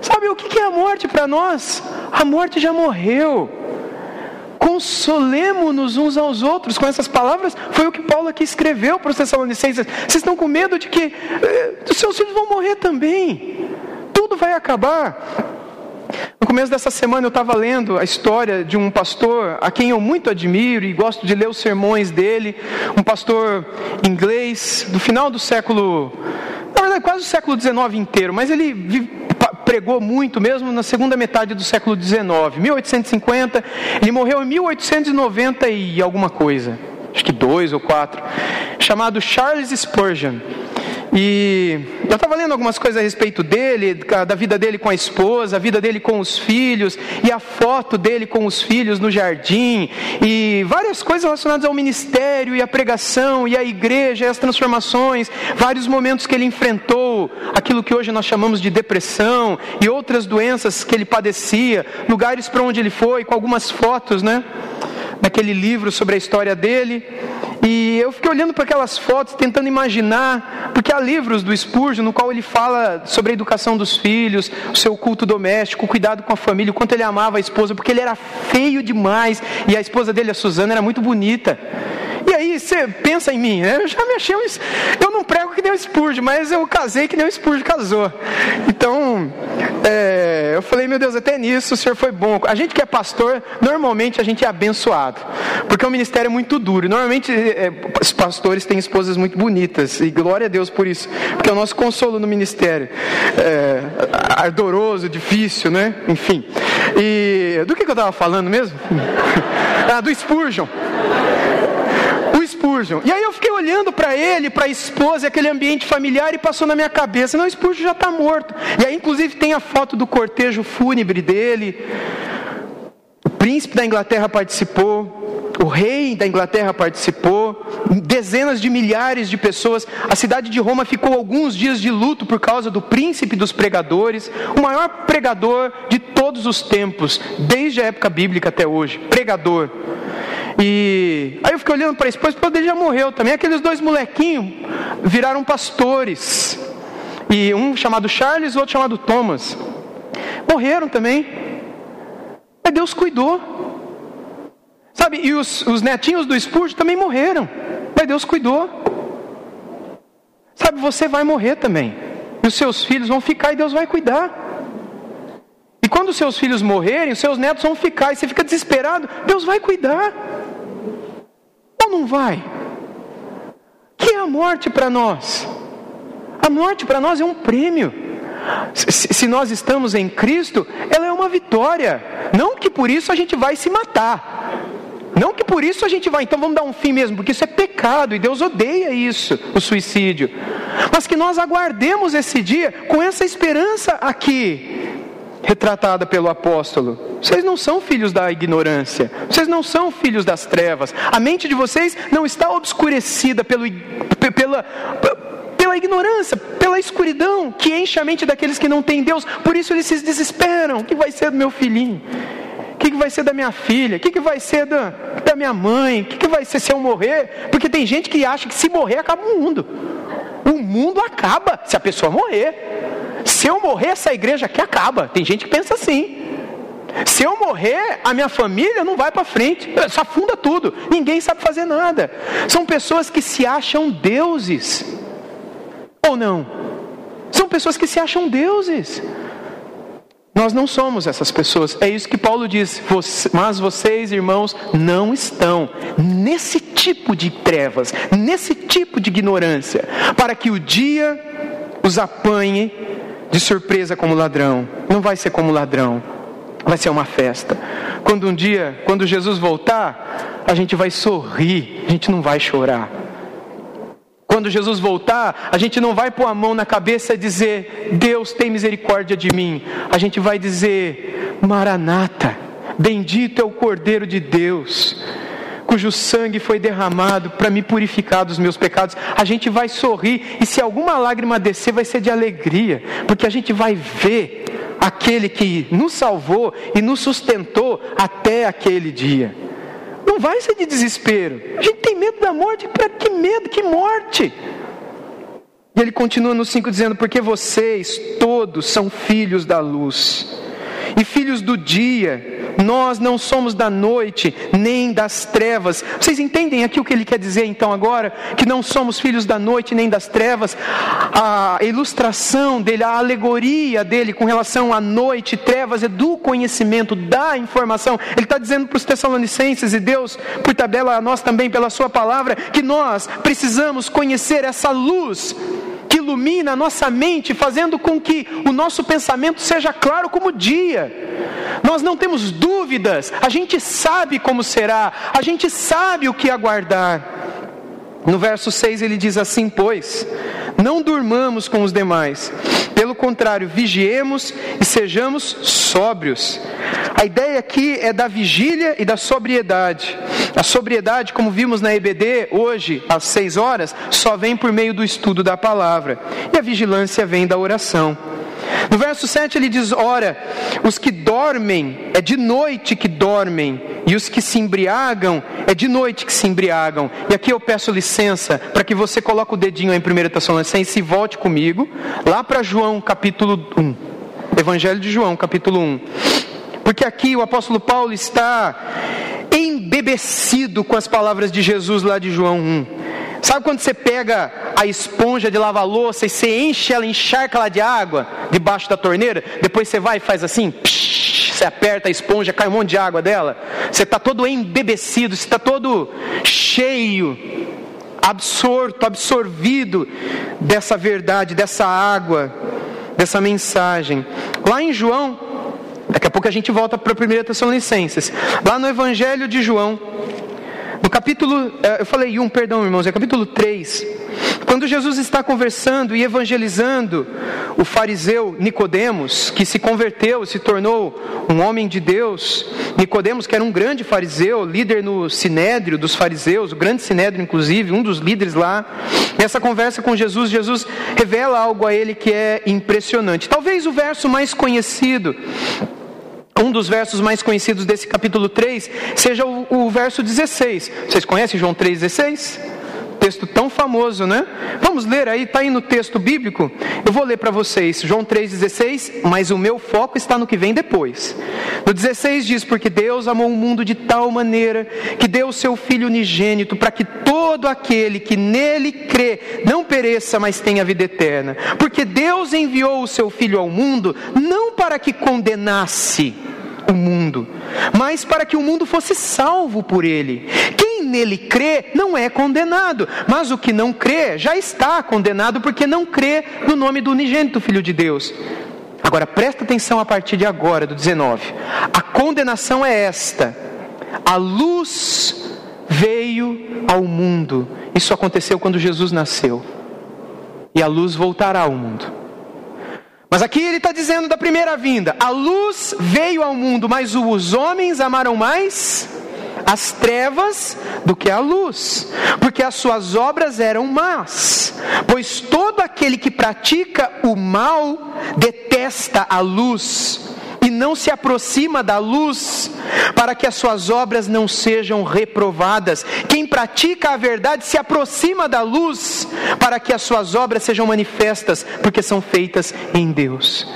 Sabe o que é a morte para nós? A morte já morreu. Consolemos-nos uns aos outros com essas palavras. Foi o que Paulo aqui escreveu para os Tessalonicenses. Vocês estão com medo de que eh, os seus filhos vão morrer também. Tudo vai acabar. No começo dessa semana eu estava lendo a história de um pastor a quem eu muito admiro e gosto de ler os sermões dele, um pastor inglês do final do século, na verdade quase o século XIX inteiro, mas ele pregou muito mesmo na segunda metade do século XIX, 1850, ele morreu em 1890 e alguma coisa, acho que dois ou quatro, chamado Charles Spurgeon. E eu estava lendo algumas coisas a respeito dele, da vida dele com a esposa, a vida dele com os filhos, e a foto dele com os filhos no jardim, e várias coisas relacionadas ao ministério, e à pregação, e à igreja, e às transformações, vários momentos que ele enfrentou, aquilo que hoje nós chamamos de depressão, e outras doenças que ele padecia, lugares para onde ele foi, com algumas fotos, né? Naquele livro sobre a história dele. E eu fiquei olhando para aquelas fotos, tentando imaginar, porque há livros do Spurgeon no qual ele fala sobre a educação dos filhos, o seu culto doméstico, o cuidado com a família, o quanto ele amava a esposa, porque ele era feio demais e a esposa dele, a Suzana, era muito bonita. E aí você pensa em mim, né? eu já me achei um, eu não prego que nem o Spurgeon, mas eu casei que nem o Spurgeon casou. Então, é, eu falei, meu Deus, até nisso o Senhor foi bom. A gente que é pastor, normalmente a gente é abençoado, porque o ministério é muito duro. Normalmente é, os pastores têm esposas muito bonitas, e glória a Deus por isso, porque é o nosso consolo no ministério. É, ardoroso, difícil, né? Enfim. E do que, que eu estava falando mesmo? ah, do Spurgeon. Spurgeon. E aí eu fiquei olhando para ele, para a esposa, aquele ambiente familiar e passou na minha cabeça, não, Spurgeon já está morto. E aí inclusive tem a foto do cortejo fúnebre dele. O príncipe da Inglaterra participou, o rei da Inglaterra participou, dezenas de milhares de pessoas. A cidade de Roma ficou alguns dias de luto por causa do príncipe dos pregadores, o maior pregador de todos os tempos, desde a época bíblica até hoje. Pregador. E aí eu fiquei olhando para a esposa, o dele já morreu também. Aqueles dois molequinhos viraram pastores. E um chamado Charles, o outro chamado Thomas. Morreram também. Mas Deus cuidou. Sabe, e os, os netinhos do Spurgeon também morreram. Mas Deus cuidou. Sabe, você vai morrer também. E os seus filhos vão ficar e Deus vai cuidar. E quando seus filhos morrerem, seus netos vão ficar, e você fica desesperado, Deus vai cuidar. Ou não vai? Que é a morte para nós? A morte para nós é um prêmio. Se nós estamos em Cristo, ela é uma vitória. Não que por isso a gente vai se matar. Não que por isso a gente vai, então vamos dar um fim mesmo, porque isso é pecado e Deus odeia isso, o suicídio. Mas que nós aguardemos esse dia com essa esperança aqui, retratada pelo apóstolo. Vocês não são filhos da ignorância, vocês não são filhos das trevas. A mente de vocês não está obscurecida pelo, pela, pela ignorância, pela escuridão que enche a mente daqueles que não têm Deus. Por isso eles se desesperam: o que vai ser do meu filhinho? O que, vai ser da minha filha? O que, que vai ser da, da minha mãe? O que, que vai ser se eu morrer? Porque tem gente que acha que se morrer acaba o mundo. O mundo acaba se a pessoa morrer. Se eu morrer, essa igreja aqui acaba. Tem gente que pensa assim. Se eu morrer, a minha família não vai para frente, só afunda tudo, ninguém sabe fazer nada. São pessoas que se acham deuses, ou não? São pessoas que se acham deuses. Nós não somos essas pessoas, é isso que Paulo diz. Mas vocês, irmãos, não estão nesse tipo de trevas, nesse tipo de ignorância, para que o dia os apanhe de surpresa como ladrão. Não vai ser como ladrão, vai ser uma festa. Quando um dia, quando Jesus voltar, a gente vai sorrir, a gente não vai chorar. Quando Jesus voltar, a gente não vai pôr a mão na cabeça e dizer: Deus tem misericórdia de mim. A gente vai dizer: Maranata, bendito é o Cordeiro de Deus, cujo sangue foi derramado para me purificar dos meus pecados. A gente vai sorrir e se alguma lágrima descer, vai ser de alegria, porque a gente vai ver aquele que nos salvou e nos sustentou até aquele dia. Não vai ser de desespero. A gente tem medo da morte. Para que medo? Que morte? E ele continua no 5 dizendo: Porque vocês todos são filhos da luz e filhos do dia. Nós não somos da noite nem das trevas. Vocês entendem aqui o que ele quer dizer então agora? Que não somos filhos da noite nem das trevas. A ilustração dele, a alegoria dele com relação à noite e trevas é do conhecimento, da informação. Ele está dizendo para os Tessalonicenses e Deus, por tabela a nós também pela Sua palavra, que nós precisamos conhecer essa luz ilumina a nossa mente, fazendo com que o nosso pensamento seja claro como o dia. Nós não temos dúvidas, a gente sabe como será, a gente sabe o que aguardar. No verso 6 ele diz assim: Pois, não durmamos com os demais, pelo contrário, vigiemos e sejamos sóbrios. A ideia aqui é da vigília e da sobriedade. A sobriedade, como vimos na EBD hoje, às seis horas, só vem por meio do estudo da palavra, e a vigilância vem da oração. No verso 7 ele diz: Ora, os que dormem, é de noite que dormem, e os que se embriagam, é de noite que se embriagam. E aqui eu peço licença para que você coloque o dedinho em 1 Tessalonicenses e volte comigo, lá para João capítulo 1. Evangelho de João, capítulo 1. Porque aqui o apóstolo Paulo está embebecido com as palavras de Jesus lá de João 1. Sabe quando você pega a esponja de lavar louça e você enche ela, encharca ela de água debaixo da torneira? Depois você vai e faz assim, psh, você aperta a esponja, cai um monte de água dela. Você está todo embebecido, você está todo cheio, absorto, absorvido dessa verdade, dessa água, dessa mensagem. Lá em João, daqui a pouco a gente volta para a primeira Tessalonicenses. Lá no Evangelho de João, no capítulo, eh, eu falei um, perdão, irmãos, é capítulo 3. Quando Jesus está conversando e evangelizando o fariseu Nicodemos, que se converteu, se tornou um homem de Deus, Nicodemos que era um grande fariseu, líder no sinédrio dos fariseus, o grande sinédrio inclusive, um dos líderes lá. Nessa conversa com Jesus, Jesus revela algo a ele que é impressionante. Talvez o verso mais conhecido um dos versos mais conhecidos desse capítulo 3 seja o, o verso 16. Vocês conhecem João 3,16? Texto tão famoso, né? Vamos ler aí, está aí no texto bíblico. Eu vou ler para vocês, João 3,16, mas o meu foco está no que vem depois. No 16 diz: Porque Deus amou o mundo de tal maneira que deu o seu Filho unigênito, para que todo aquele que nele crê não pereça, mas tenha vida eterna. Porque Deus enviou o seu Filho ao mundo não para que condenasse, o mundo, mas para que o mundo fosse salvo por ele. Quem nele crê não é condenado, mas o que não crê já está condenado porque não crê no nome do unigênito Filho de Deus. Agora presta atenção a partir de agora, do 19. A condenação é esta: a luz veio ao mundo. Isso aconteceu quando Jesus nasceu. E a luz voltará ao mundo. Mas aqui ele está dizendo da primeira vinda: a luz veio ao mundo, mas os homens amaram mais as trevas do que a luz, porque as suas obras eram más. Pois todo aquele que pratica o mal detesta a luz e não se aproxima da luz, para que as suas obras não sejam reprovadas. Quem pratica a verdade se aproxima da luz, para que as suas obras sejam manifestas, porque são feitas em Deus.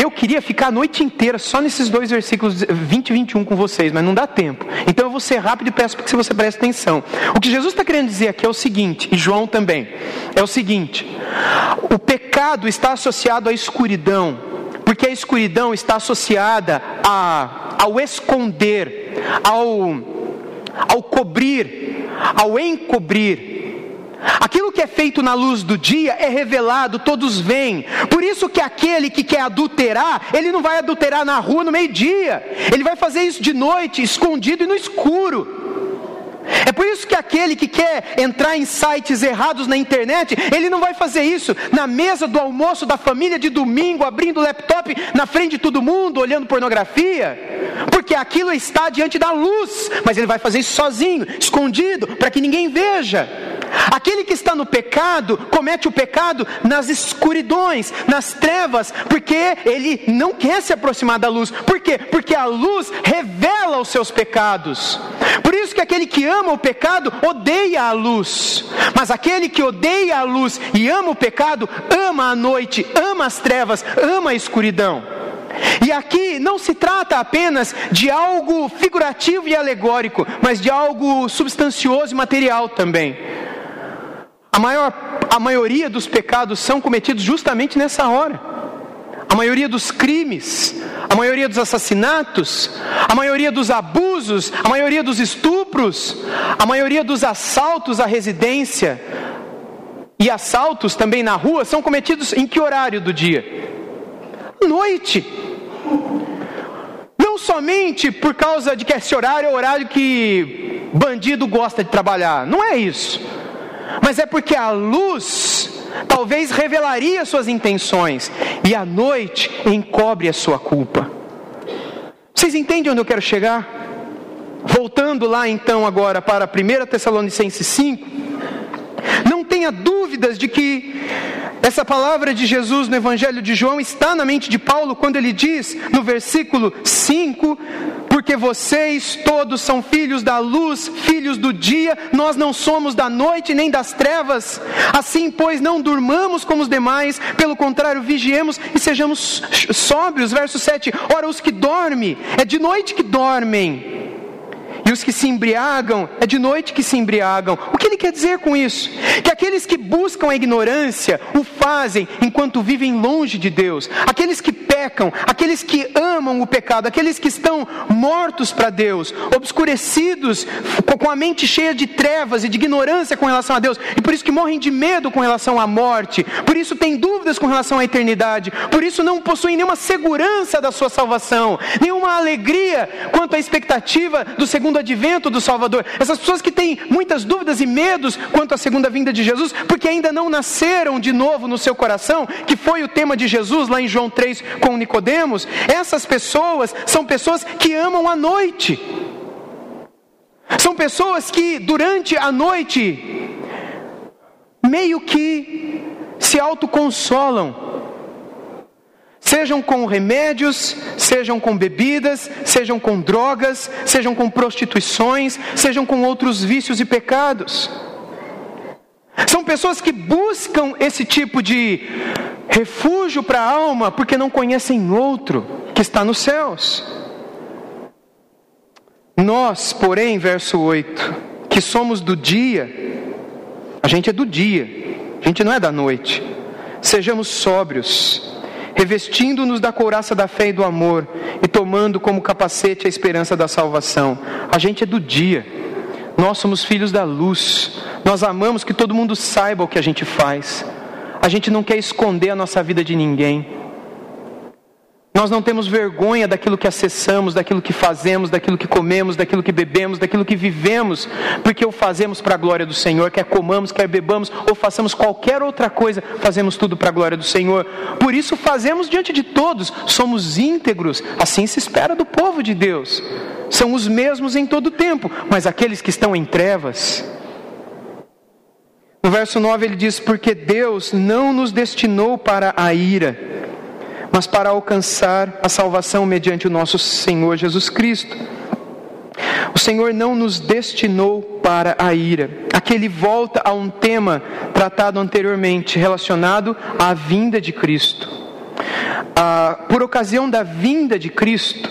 Eu queria ficar a noite inteira só nesses dois versículos 20 e 21 com vocês, mas não dá tempo. Então eu vou ser rápido e peço que você preste atenção. O que Jesus está querendo dizer aqui é o seguinte, e João também, é o seguinte: o pecado está associado à escuridão, porque a escuridão está associada a, ao esconder, ao, ao cobrir, ao encobrir. Aquilo que é feito na luz do dia é revelado, todos veem. Por isso que aquele que quer adulterar, ele não vai adulterar na rua no meio-dia. Ele vai fazer isso de noite, escondido e no escuro. É por isso que aquele que quer entrar em sites errados na internet, ele não vai fazer isso na mesa do almoço da família de domingo, abrindo o laptop na frente de todo mundo, olhando pornografia, porque aquilo está diante da luz, mas ele vai fazer isso sozinho, escondido, para que ninguém veja. Aquele que está no pecado comete o pecado nas escuridões, nas trevas, porque ele não quer se aproximar da luz. Por quê? Porque a luz revela os seus pecados. Aquele que ama o pecado odeia a luz. Mas aquele que odeia a luz e ama o pecado, ama a noite, ama as trevas, ama a escuridão. E aqui não se trata apenas de algo figurativo e alegórico, mas de algo substancioso e material também. A, maior, a maioria dos pecados são cometidos justamente nessa hora. Maioria dos crimes, a maioria dos assassinatos, a maioria dos abusos, a maioria dos estupros, a maioria dos assaltos à residência e assaltos também na rua são cometidos em que horário do dia? Noite. Não somente por causa de que esse horário é o horário que bandido gosta de trabalhar, não é isso mas é porque a luz talvez revelaria suas intenções e a noite encobre a sua culpa. Vocês entendem onde eu quero chegar? Voltando lá então agora para 1 Tessalonicenses 5, não tenha dúvidas de que essa palavra de Jesus no Evangelho de João está na mente de Paulo quando ele diz no versículo 5: Porque vocês todos são filhos da luz, filhos do dia, nós não somos da noite nem das trevas. Assim, pois, não durmamos como os demais, pelo contrário, vigiemos e sejamos sóbrios. Verso 7: Ora, os que dormem, é de noite que dormem e os que se embriagam, é de noite que se embriagam. O que ele quer dizer com isso? Que aqueles que buscam a ignorância o fazem enquanto vivem longe de Deus. Aqueles que pecam, aqueles que amam o pecado, aqueles que estão mortos para Deus, obscurecidos, com a mente cheia de trevas e de ignorância com relação a Deus, e por isso que morrem de medo com relação à morte, por isso têm dúvidas com relação à eternidade, por isso não possuem nenhuma segurança da sua salvação, nenhuma alegria quanto à expectativa do segundo segundo advento do Salvador. Essas pessoas que têm muitas dúvidas e medos quanto à segunda vinda de Jesus, porque ainda não nasceram de novo no seu coração, que foi o tema de Jesus lá em João 3 com Nicodemos. Essas pessoas são pessoas que amam a noite. São pessoas que durante a noite meio que se autoconsolam Sejam com remédios, sejam com bebidas, sejam com drogas, sejam com prostituições, sejam com outros vícios e pecados. São pessoas que buscam esse tipo de refúgio para a alma porque não conhecem outro que está nos céus. Nós, porém, verso 8, que somos do dia, a gente é do dia, a gente não é da noite. Sejamos sóbrios revestindo-nos da couraça da fé e do amor e tomando como capacete a esperança da salvação. A gente é do dia, nós somos filhos da luz, nós amamos que todo mundo saiba o que a gente faz, a gente não quer esconder a nossa vida de ninguém. Nós não temos vergonha daquilo que acessamos, daquilo que fazemos, daquilo que comemos, daquilo que bebemos, daquilo que vivemos, porque o fazemos para a glória do Senhor, quer comamos, quer bebamos ou façamos qualquer outra coisa, fazemos tudo para a glória do Senhor. Por isso fazemos diante de todos, somos íntegros, assim se espera do povo de Deus. São os mesmos em todo o tempo, mas aqueles que estão em trevas, no verso 9 ele diz: Porque Deus não nos destinou para a ira, mas para alcançar a salvação mediante o nosso Senhor Jesus Cristo. O Senhor não nos destinou para a ira. Aqui ele volta a um tema tratado anteriormente, relacionado à vinda de Cristo. Ah, por ocasião da vinda de Cristo,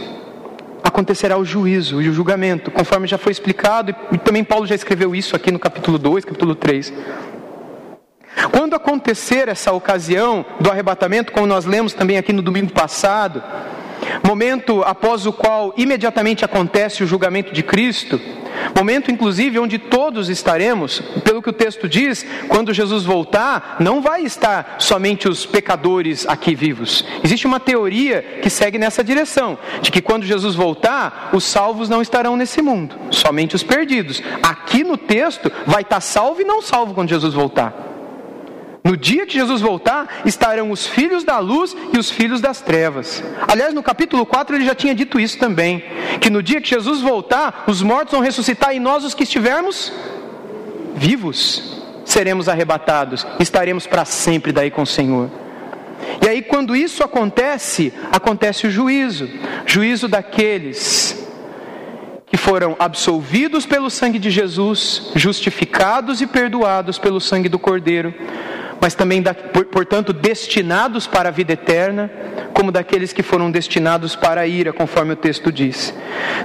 acontecerá o juízo e o julgamento, conforme já foi explicado, e também Paulo já escreveu isso aqui no capítulo 2, capítulo 3. Quando acontecer essa ocasião do arrebatamento, como nós lemos também aqui no domingo passado, momento após o qual imediatamente acontece o julgamento de Cristo, momento inclusive onde todos estaremos, pelo que o texto diz, quando Jesus voltar, não vai estar somente os pecadores aqui vivos. Existe uma teoria que segue nessa direção, de que quando Jesus voltar, os salvos não estarão nesse mundo, somente os perdidos. Aqui no texto vai estar salvo e não salvo quando Jesus voltar. No dia que Jesus voltar, estarão os filhos da luz e os filhos das trevas. Aliás, no capítulo 4 ele já tinha dito isso também: que no dia que Jesus voltar, os mortos vão ressuscitar e nós, os que estivermos vivos, seremos arrebatados, estaremos para sempre daí com o Senhor. E aí, quando isso acontece, acontece o juízo juízo daqueles que foram absolvidos pelo sangue de Jesus, justificados e perdoados pelo sangue do Cordeiro mas também, portanto, destinados para a vida eterna, como daqueles que foram destinados para a ira, conforme o texto diz.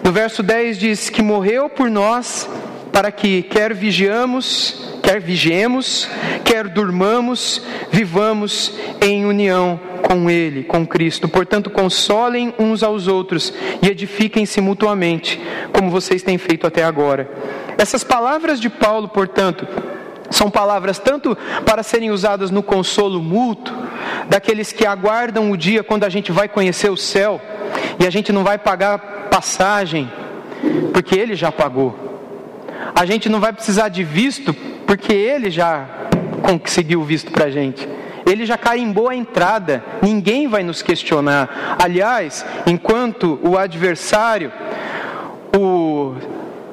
No verso 10 diz que morreu por nós para que quer vigiamos, quer vigiemos, quer durmamos, vivamos em união com Ele, com Cristo. Portanto, consolem uns aos outros e edifiquem-se mutuamente, como vocês têm feito até agora. Essas palavras de Paulo, portanto, são palavras tanto para serem usadas no consolo mútuo, daqueles que aguardam o dia quando a gente vai conhecer o céu e a gente não vai pagar passagem, porque ele já pagou. A gente não vai precisar de visto, porque ele já conseguiu o visto para a gente. Ele já carimbou a entrada, ninguém vai nos questionar. Aliás, enquanto o adversário, o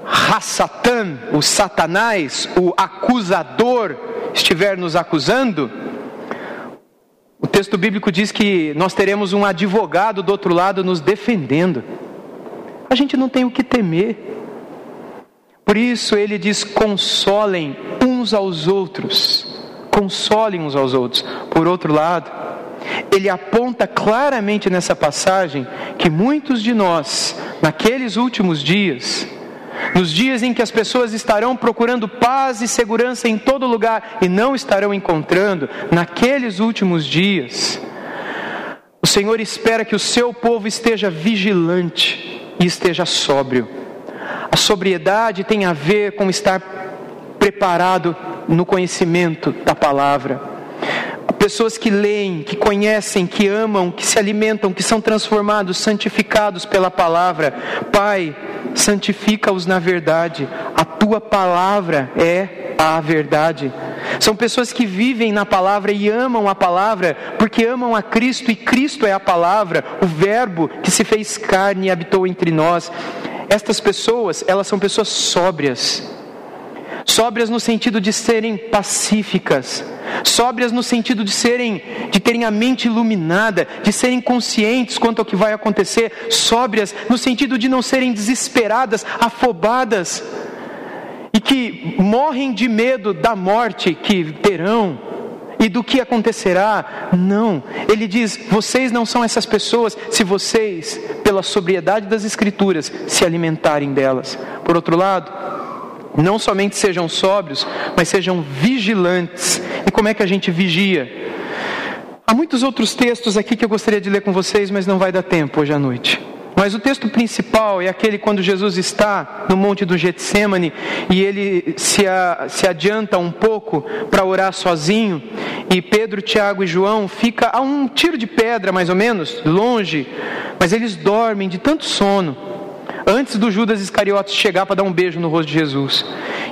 Hassatan, o Satanás, o acusador, estiver nos acusando, o texto bíblico diz que nós teremos um advogado do outro lado nos defendendo. A gente não tem o que temer. Por isso ele diz: consolem uns aos outros. Consolem uns aos outros. Por outro lado, ele aponta claramente nessa passagem que muitos de nós, naqueles últimos dias, nos dias em que as pessoas estarão procurando paz e segurança em todo lugar e não estarão encontrando, naqueles últimos dias, o Senhor espera que o seu povo esteja vigilante e esteja sóbrio. A sobriedade tem a ver com estar preparado no conhecimento da palavra. Pessoas que leem, que conhecem, que amam, que se alimentam, que são transformados, santificados pela palavra. Pai, santifica-os na verdade, a tua palavra é a verdade. São pessoas que vivem na palavra e amam a palavra, porque amam a Cristo e Cristo é a palavra, o Verbo que se fez carne e habitou entre nós. Estas pessoas, elas são pessoas sóbrias, sóbrias no sentido de serem pacíficas, sóbrias no sentido de serem, de terem a mente iluminada, de serem conscientes quanto ao que vai acontecer, sóbrias no sentido de não serem desesperadas, afobadas e que morrem de medo da morte que terão e do que acontecerá. Não, ele diz: vocês não são essas pessoas se vocês, pela sobriedade das Escrituras, se alimentarem delas. Por outro lado, não somente sejam sóbrios, mas sejam vigilantes. E como é que a gente vigia? Há muitos outros textos aqui que eu gostaria de ler com vocês, mas não vai dar tempo hoje à noite. Mas o texto principal é aquele quando Jesus está no monte do Getsemane e ele se, a, se adianta um pouco para orar sozinho e Pedro, Tiago e João fica a um tiro de pedra mais ou menos, longe, mas eles dormem de tanto sono antes do Judas Iscariotes chegar para dar um beijo no rosto de Jesus.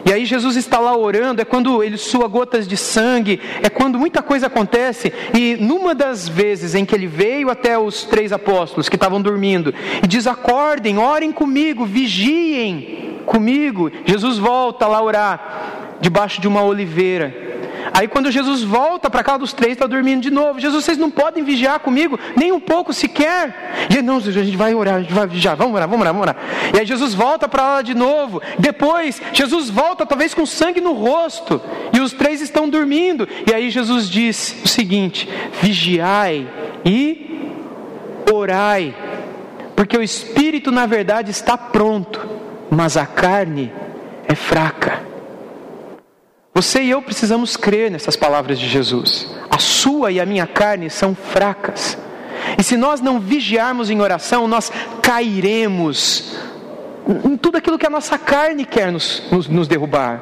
E aí Jesus está lá orando, é quando ele sua gotas de sangue, é quando muita coisa acontece. E numa das vezes em que ele veio até os três apóstolos que estavam dormindo e diz: Acordem, orem comigo, vigiem comigo. Jesus volta lá orar debaixo de uma oliveira. Aí quando Jesus volta para casa dos três, está dormindo de novo. Jesus, vocês não podem vigiar comigo, nem um pouco sequer. E não, a gente vai orar, a gente vai vigiar, vamos orar, vamos orar, vamos orar. E aí Jesus volta para lá de novo. Depois, Jesus volta talvez com sangue no rosto. E os três estão dormindo. E aí Jesus diz o seguinte: vigiai e orai. Porque o espírito, na verdade, está pronto, mas a carne é fraca. Você e eu precisamos crer nessas palavras de Jesus. A sua e a minha carne são fracas. E se nós não vigiarmos em oração, nós cairemos em tudo aquilo que a nossa carne quer nos, nos, nos derrubar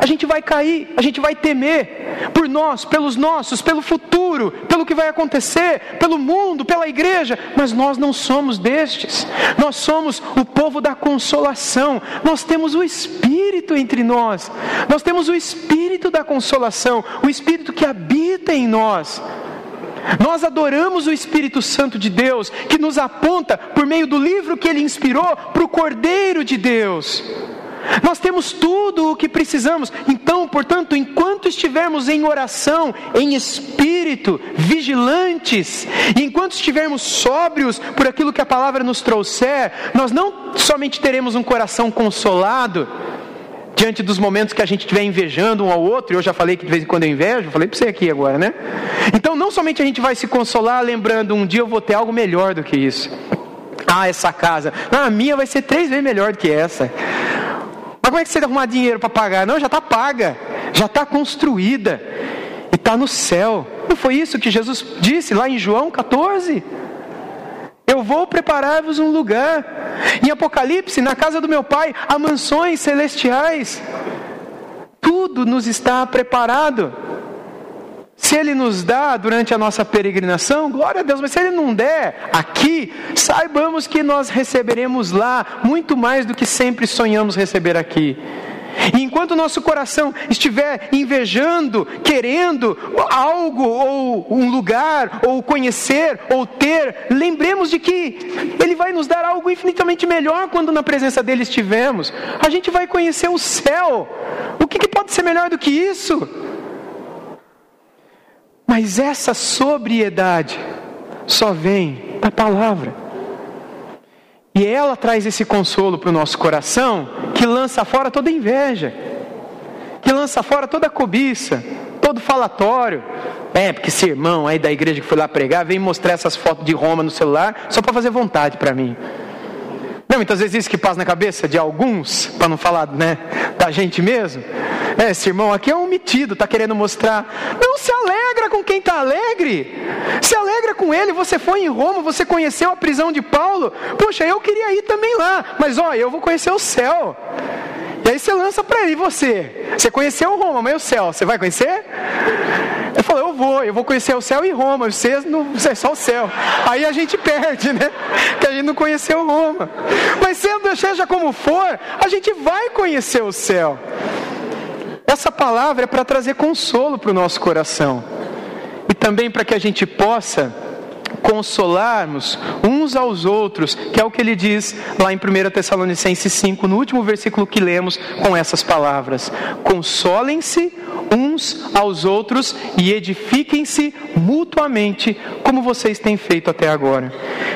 a gente vai cair, a gente vai temer por nós, pelos nossos, pelo futuro, pelo que vai acontecer, pelo mundo, pela igreja, mas nós não somos destes. Nós somos o povo da consolação. Nós temos o Espírito entre nós. Nós temos o Espírito da consolação, o Espírito que habita em nós. Nós adoramos o Espírito Santo de Deus, que nos aponta, por meio do livro que ele inspirou, para o Cordeiro de Deus. Nós temos tudo o que precisamos. Então, portanto, enquanto estivermos em oração, em espírito, vigilantes, e enquanto estivermos sóbrios por aquilo que a palavra nos trouxer, nós não somente teremos um coração consolado, diante dos momentos que a gente estiver invejando um ao outro, eu já falei que de vez em quando eu invejo, falei para você aqui agora, né? Então, não somente a gente vai se consolar lembrando, um dia eu vou ter algo melhor do que isso. Ah, essa casa, ah, a minha vai ser três vezes melhor do que essa. Como é que você vai arrumar dinheiro para pagar? Não, já está paga, já está construída e está no céu. Não foi isso que Jesus disse lá em João 14? Eu vou preparar-vos um lugar. Em Apocalipse, na casa do meu Pai, há mansões celestiais. Tudo nos está preparado. Se Ele nos dá durante a nossa peregrinação, glória a Deus, mas se Ele não der aqui, saibamos que nós receberemos lá muito mais do que sempre sonhamos receber aqui. E enquanto nosso coração estiver invejando, querendo algo, ou um lugar, ou conhecer, ou ter, lembremos de que Ele vai nos dar algo infinitamente melhor quando na presença dele estivermos. A gente vai conhecer o céu. O que, que pode ser melhor do que isso? Mas essa sobriedade só vem da palavra. E ela traz esse consolo para o nosso coração, que lança fora toda inveja, que lança fora toda cobiça, todo falatório. É, porque esse irmão aí da igreja que foi lá pregar vem mostrar essas fotos de Roma no celular só para fazer vontade para mim. Não, muitas vezes isso que passa na cabeça de alguns, para não falar né, da gente mesmo. É, esse irmão aqui é um metido, está querendo mostrar. Não se alegra com quem está alegre. Se alegra com ele. Você foi em Roma, você conheceu a prisão de Paulo. Poxa, eu queria ir também lá. Mas olha, eu vou conhecer o céu. E aí você lança para ele, você? Você conheceu Roma, mas o céu? Você vai conhecer? Ele falou, eu vou, eu vou conhecer o céu e Roma, você não, é só o céu. Aí a gente perde, né? Que a gente não conheceu Roma. Mas sendo, seja como for, a gente vai conhecer o céu. Essa palavra é para trazer consolo para o nosso coração. E também para que a gente possa consolarmos uns aos outros, que é o que ele diz lá em 1 Tessalonicenses 5, no último versículo que lemos com essas palavras: Consolem-se uns aos outros e edifiquem-se mutuamente, como vocês têm feito até agora.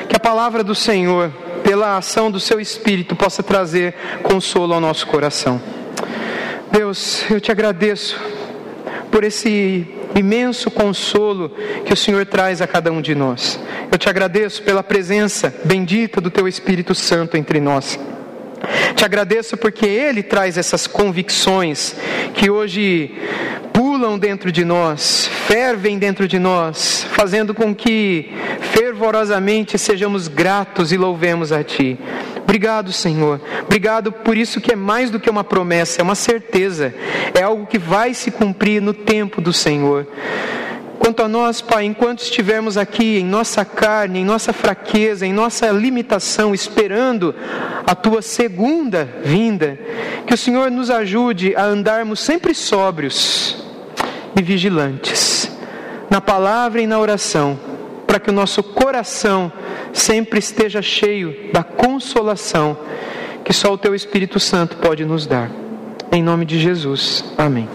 Que a palavra do Senhor, pela ação do seu Espírito, possa trazer consolo ao nosso coração. Deus, eu te agradeço por esse imenso consolo que o Senhor traz a cada um de nós. Eu te agradeço pela presença bendita do Teu Espírito Santo entre nós. Te agradeço porque Ele traz essas convicções que hoje pulam dentro de nós, fervem dentro de nós, fazendo com que fervorosamente sejamos gratos e louvemos a Ti. Obrigado, Senhor. Obrigado por isso que é mais do que uma promessa, é uma certeza, é algo que vai se cumprir no tempo do Senhor. Quanto a nós, Pai, enquanto estivermos aqui em nossa carne, em nossa fraqueza, em nossa limitação, esperando a tua segunda vinda, que o Senhor nos ajude a andarmos sempre sóbrios e vigilantes, na palavra e na oração, para que o nosso coração sempre esteja cheio da consolação que só o Teu Espírito Santo pode nos dar. Em nome de Jesus. Amém.